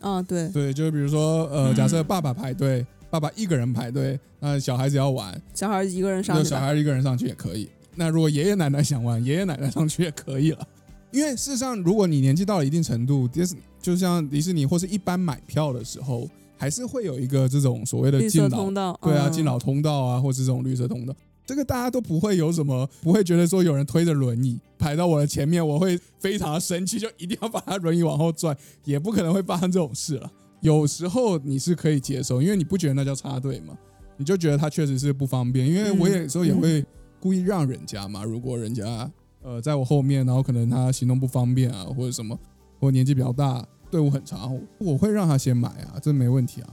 啊，对对，就是比如说呃，假设爸爸排队，爸爸一个人排队，那小孩子要玩，小孩一个人上去，小孩一个人上去也可以。那如果爷爷奶奶想玩，爷爷奶奶上去也可以了。因为事实上，如果你年纪到了一定程度，迪士就像迪士尼或是一般买票的时候，还是会有一个这种所谓的敬老通道，对啊，敬老通道啊，或是这种绿色通道，这个大家都不会有什么，不会觉得说有人推着轮椅排到我的前面，我会非常的生气，就一定要把他轮椅往后拽，也不可能会发生这种事了。有时候你是可以接受，因为你不觉得那叫插队嘛，你就觉得他确实是不方便，因为我有时候也会故意让人家嘛，如果人家。呃，在我后面，然后可能他行动不方便啊，或者什么，或年纪比较大，队伍很长，我会让他先买啊，这没问题啊。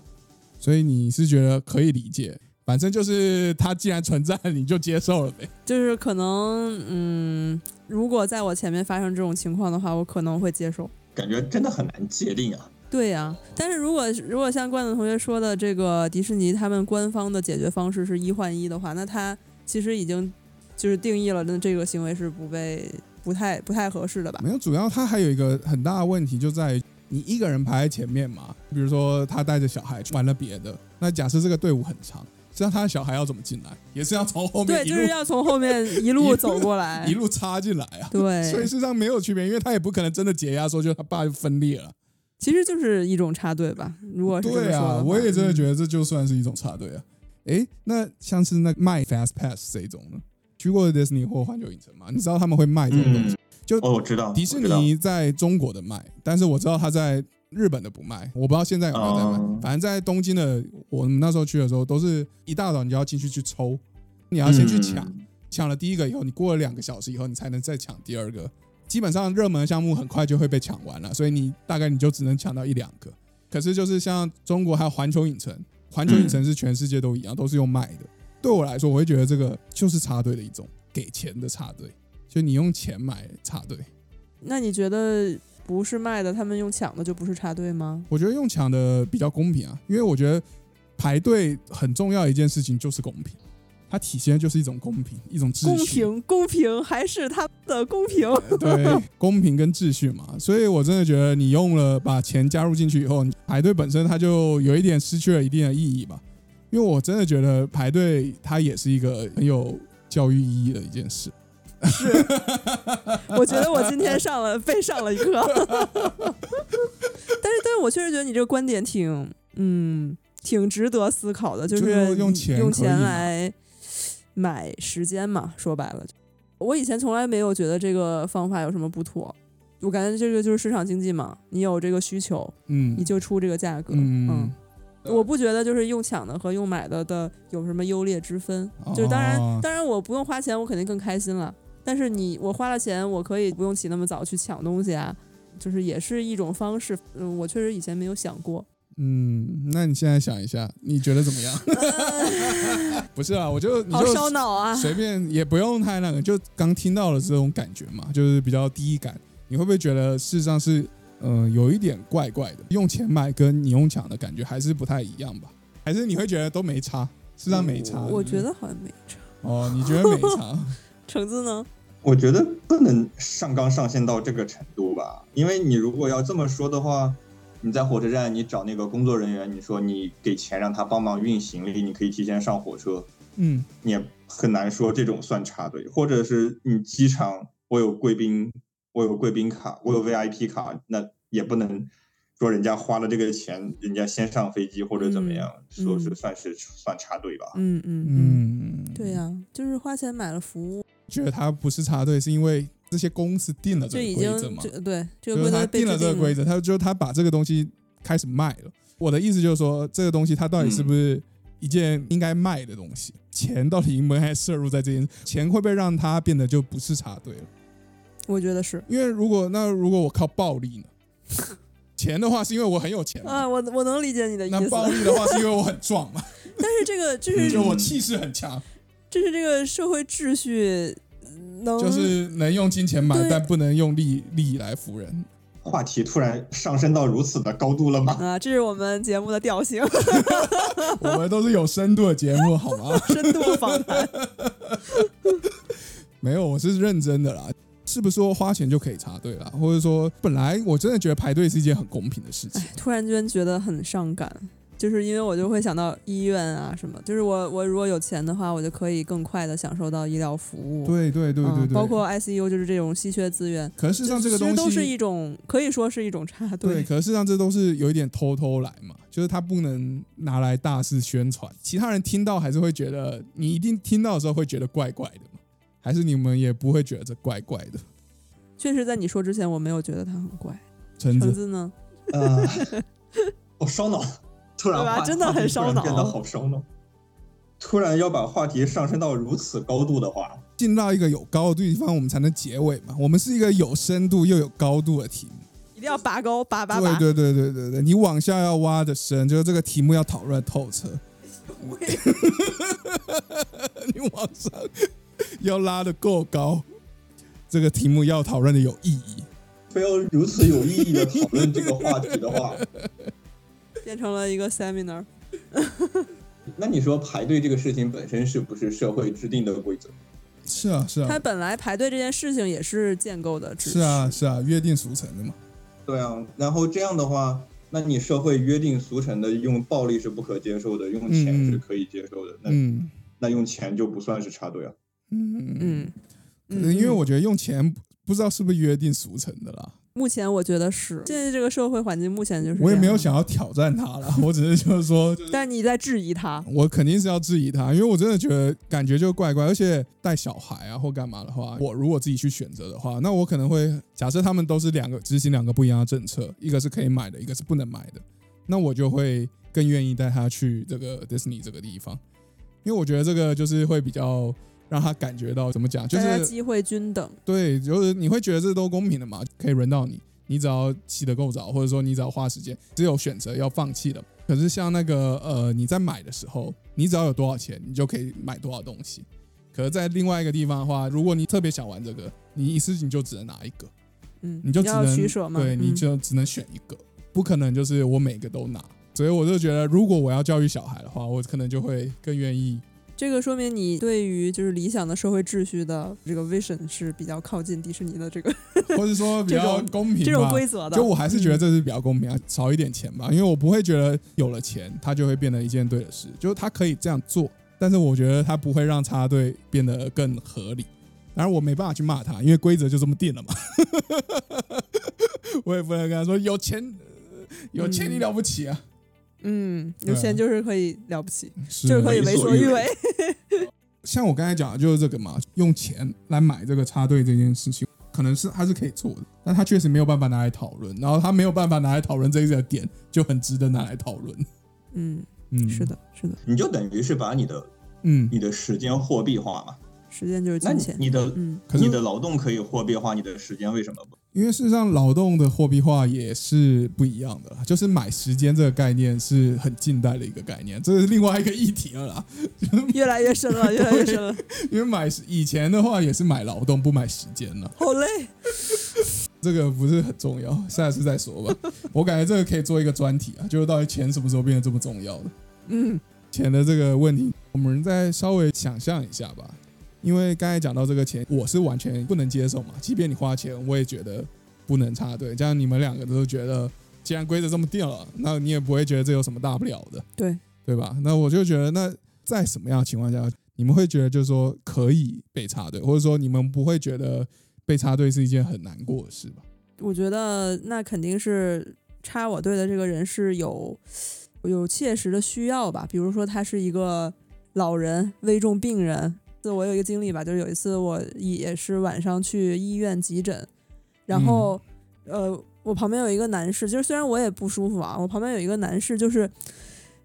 所以你是觉得可以理解，反正就是他既然存在，你就接受了呗。就是可能，嗯，如果在我前面发生这种情况的话，我可能会接受。感觉真的很难界定啊。对呀，但是如果如果像罐子同学说的，这个迪士尼他们官方的解决方式是一换一的话，那他其实已经。就是定义了，那这个行为是不被不太不太合适的吧？没有，主要他还有一个很大的问题，就在你一个人排在前面嘛。比如说他带着小孩玩了别的，那假设这个队伍很长，实际上他的小孩要怎么进来？也是要从后面对，就是要从后面一路走过来，一路插进来啊。对，所以事实上没有区别，因为他也不可能真的解压说就他爸就分裂了。其实就是一种插队吧。如果是对啊，我也真的觉得这就算是一种插队啊。哎，那像是那卖 Fast Pass 这种呢？去过迪士尼或环球影城吗？你知道他们会卖这种东西？就哦，我知道迪士尼在中国的卖，但是我知道他在日本的不卖。我不知道现在有没有在卖。反正在东京的，我们那时候去的时候，都是一大早你就要进去去抽，你要先去抢，抢了第一个以后，你过了两个小时以后，你才能再抢第二个。基本上热门项目很快就会被抢完了，所以你大概你就只能抢到一两个。可是就是像中国还有环球影城，环球影城是全世界都一样，都是用卖的。对我来说，我会觉得这个就是插队的一种，给钱的插队，就你用钱买插队。那你觉得不是卖的，他们用抢的就不是插队吗？我觉得用抢的比较公平啊，因为我觉得排队很重要一件事情就是公平，它体现的就是一种公平，一种秩序。公平，公平还是它的公平？对，公平跟秩序嘛。所以我真的觉得你用了把钱加入进去以后，排队本身它就有一点失去了一定的意义吧。因为我真的觉得排队它也是一个很有教育意义的一件事。是，我觉得我今天上了被上了一课。但是，但是我确实觉得你这个观点挺，嗯，挺值得思考的，就是用钱用钱来买时间嘛。说白了，我以前从来没有觉得这个方法有什么不妥。我感觉这个就是市场经济嘛，你有这个需求，嗯，你就出这个价格，嗯。我不觉得就是用抢的和用买的的有什么优劣之分，就是当然当然我不用花钱，我肯定更开心了。但是你我花了钱，我可以不用起那么早去抢东西啊，就是也是一种方式。嗯，我确实以前没有想过。嗯，那你现在想一下，你觉得怎么样？不是啊，我就好烧脑啊，随便也不用太那个，就刚听到了这种感觉嘛，就是比较第一感。你会不会觉得事实上是？嗯，有一点怪怪的，用钱买跟你用抢的感觉还是不太一样吧？还是你会觉得都没差？事实际上没差。我觉得好像没差。哦，你觉得没差？橙子呢？我觉得不能上纲上线到这个程度吧，因为你如果要这么说的话，你在火车站你找那个工作人员，你说你给钱让他帮忙运行李，你可以提前上火车，嗯，你也很难说这种算插队。或者是你机场，我有贵宾。我有贵宾卡，我有 VIP 卡，那也不能说人家花了这个钱，人家先上飞机或者怎么样，说是算是算插队吧。嗯嗯嗯，对呀，就是花钱买了服务。觉得他不是插队，是因为这些公司定了这个规则嘛，对就是他定了这个规则，他就他把这个东西开始卖了。我的意思就是说，这个东西它到底是不是一件应该卖的东西？钱到底应不应该摄入在这件？钱会不会让它变得就不是插队了？我觉得是因为如果那如果我靠暴力呢？钱的话是因为我很有钱，啊，我我能理解你的意思，那暴力的话是因为我很壮嘛，但是这个就是就我气势很强，这是这个社会秩序能就是能用金钱买，但不能用利利益来服人。话题突然上升到如此的高度了吗？啊，这是我们节目的调性，我们都是有深度的节目，好吗？深度访谈。没有，我是认真的啦。是不是说花钱就可以插队啦？或者说，本来我真的觉得排队是一件很公平的事情。哎，突然间觉得很伤感，就是因为我就会想到医院啊什么，就是我我如果有钱的话，我就可以更快的享受到医疗服务。对对对对对，嗯包括 ICU 就是这种稀缺资源，可是事实上这个东西其实都是一种可以说是一种插对，队。可是事实上这都是有一点偷偷来嘛，就是他不能拿来大肆宣传，其他人听到还是会觉得，你一定听到的时候会觉得怪怪的嘛，还是你们也不会觉得这怪怪的？确实，在你说之前，我没有觉得它很怪。橙子，橙子呢？呃，好烧脑，突然对吧话真的很烧脑变得好烧脑。突然要把话题上升到如此高度的话，进到一个有高度的地方，我们才能结尾嘛。我们是一个有深度又有高度的题目。一定要拔高，拔拔拔。对对对对对对，你往下要挖的深，就是这个题目要讨论透彻。你往上要拉的够高，这个题目要讨论的有意义。非要如此有意义的讨论这个话题的话，变成了一个 seminar。那你说排队这个事情本身是不是社会制定的规则？是啊是啊它啊本来排队这件事情也是建构的秩序。是啊是啊，约定俗成的嘛。对啊，然后这样的话，那你社会约定俗成的用暴力是不可接受的，用钱是可以接受的，那嗯那用钱就不算是插队啊。嗯嗯，嗯，可能因为我觉得用钱不不知道是不是约定俗成的啦。目前我觉得是。现在这个社会环境，目前就是我也没有想要挑战他了，我只是就是说，就是但你在质疑他，我肯定是要质疑他，因为我真的觉得感觉就怪怪，而且带小孩啊或干嘛的话，我如果自己去选择的话，那我可能会假设他们都是两个执行两个不一样的政策，一个是可以买的，一个是不能买的，那我就会更愿意带他去这个 Disney 这个地方，因为我觉得这个就是会比较让他感觉到怎么讲，就是机会均等。对，就是你会觉得这都公平的嘛，可以轮到你，你只要起得够早，或者说你只要花时间，只有选择要放弃的。可是像那个呃，你在买的时候，你只要有多少钱，你就可以买多少东西。可是，在另外一个地方的话，如果你特别想玩这个，你一次你就只能拿一个，嗯，你就只要能取舍嘛。对，你嗯就只能选一个，不可能就是我每个都拿。所以我就觉得，如果我要教育小孩的话，我可能就会更愿意这个说明你对于就是理想的社会秩序的这个 vision 是比较靠近迪士尼的这个 或者说比较公平吧。这种规则的。就我还是觉得嗯这是比较公平啊，少一点钱吧，因为我不会觉得有了钱他就会变得一件对的事，就是他可以这样做，但是我觉得他不会让插队变得更合理。当然我没办法去骂他，因为规则就这么定了嘛，我也不能跟他说有钱，呃有钱你了不起啊，嗯，对啊有钱就是可以了不起，是就是可以为为所欲为。像我刚才讲的就是这个嘛，用钱来买这个插队这件事情，可能是他是可以做的，但他确实没有办法拿来讨论，然后他没有办法拿来讨论这个点，就很值得拿来讨论。嗯，嗯，是，的，是的，你就等于是把你的嗯，你的时间货币化嘛。时间就是金钱。你的嗯，你的劳动可以货币化，你的时间为什么不？因为事实上，劳动的货币化也是不一样的啦，就是买时间这个概念是很近代的一个概念，这是另外一个议题了啦。越来越深了，越来越深了，因为买以前的话也是买劳动，不买时间了，好累。这个不是很重要，下次再说吧。我感觉这个可以做一个专题啊，就是到底钱什么时候变得这么重要的？嗯，钱的这个问题，我们再稍微想象一下吧。因为刚才讲到这个钱，我是完全不能接受嘛。即便你花钱，我也觉得不能插队。这样你们两个都觉得，既然规则这么定了，那你也不会觉得这有什么大不了的，对，对吧？那我就觉得，那在什么样的情况下，你们会觉得就是说可以被插队，或者说你们不会觉得被插队是一件很难过的事吧？我觉得那肯定是插我队的这个人是有有切实的需要吧，比如说他是一个老人、危重病人，我有一个经历吧，就是有一次我也是晚上去医院急诊，然后、呃，我旁边有一个男士，就是虽然我也不舒服啊，我旁边有一个男士就是。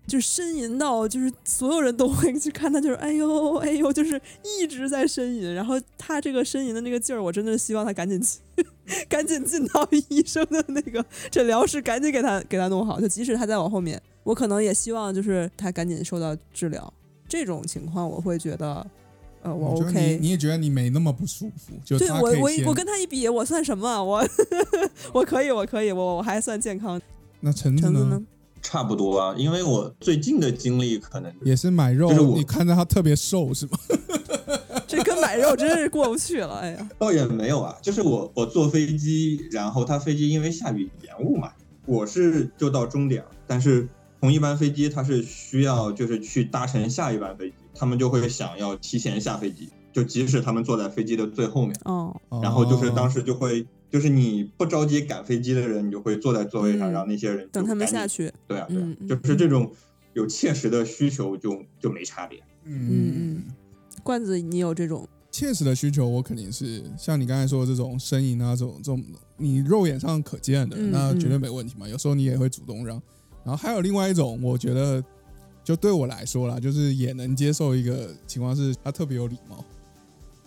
就是呻吟到，就是所有人都会去看他，就是哎呦哎呦，就是一直在呻吟。然后他这个呻吟的那个劲儿，我真的希望他赶紧去，赶紧进到医生的那个诊疗室，赶紧给他给他弄好。就即使他在我后面，我可能也希望就是他赶紧受到治疗。这种情况我会觉得，呃，我 OK 你。你也觉得你没那么不舒服，就对我我我跟他一比，我算什么啊？我我可以，我可以，我我还算健康。那橙子呢？差不多啊，因为我最近的经历可能也是买肉就是，我你看着他特别瘦是吗？这跟买肉真是过不去了。哎呀，倒也没有啊，就是我我坐飞机，然后他飞机因为下雨延误嘛，我是就到终点了，但是同一班飞机它是需要就是去搭乘下一班飞机，他们就会想要提前下飞机，就即使他们坐在飞机的最后面，哦，然后就是当时时就会就是你不着急赶飞机的人，你就会坐在座位上，嗯然后那些人等他们下，去。对啊，对啊就是这种有切实的需求就就没差别。嗯嗯嗯，罐子，你有这种？切实的需求，我肯定是像你刚才说的这种呻吟啊，这种这种你肉眼上可见的，嗯那绝对没问题嘛。有时候你也会主动让，然后还有另外一种，我觉得就对我来说啦，就是也能接受一个情况是，他特别有礼貌。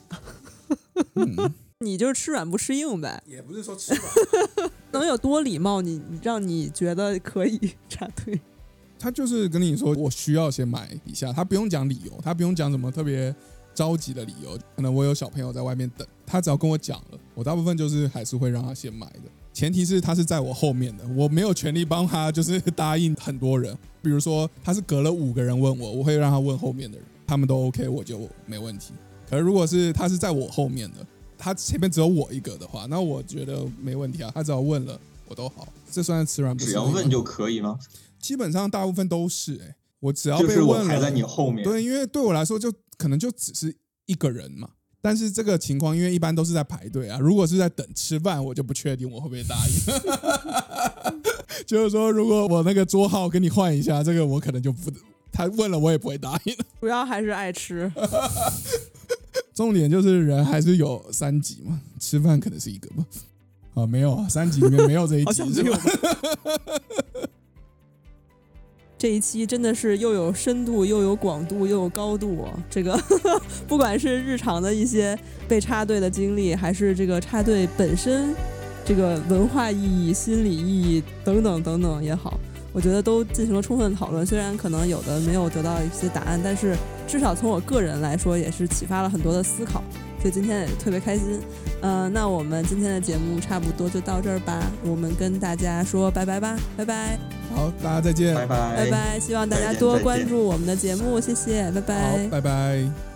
嗯，你就是吃软不吃硬呗，也不是说吃软，能有多礼貌？你你让你觉得可以插队？他就是跟你说我需要先买一下，他不用讲理由，他不用讲什么特别着急的理由。可能我有小朋友在外面等，他只要跟我讲了，我大部分就是还是会让他先买的。前提是他是在我后面的，我没有权利帮他就是答应很多人。比如说他是隔了五个人问我，我会让他问后面的人，他们都 OK，我就没问题。可是如果是他是在我后面的，他前面只有我一个的话，那我觉得没问题啊。他只要问了，我都好，这算是吃软不吃只硬只要问就可以吗？基本上大部分都是哎、我只要就是我被问了，排在你后面，对，因为对我来说就可能就只是一个人嘛。但是这个情况，因为一般都是在排队啊，如果是在等吃饭，我就不确定我会不会答应。就是说，如果我那个桌号跟你换一下，这个我可能就不，他问了我也不会答应。主要还是爱吃。重点就是人还是有三级嘛，吃饭可能是一个吧。啊，没有啊，三级里面没有这一 好级是吧像没有？这一期真的是又有深度，又有广度，又有高度、这个不管是日常的一些被插队的经历，还是这个插队本身这个文化意义、心理意义等等等等也好，我觉得都进行了充分讨论。虽然可能有的没有得到一些答案，但是至少从我个人来说，也是启发了很多的思考。所以今天也特别开心。嗯、那我们今天的节目差不多就到这儿吧，我们跟大家说拜拜吧，拜拜，好，大家再见，拜拜。拜拜，希望大家多关注我们的节目，谢谢，拜拜。好，拜拜。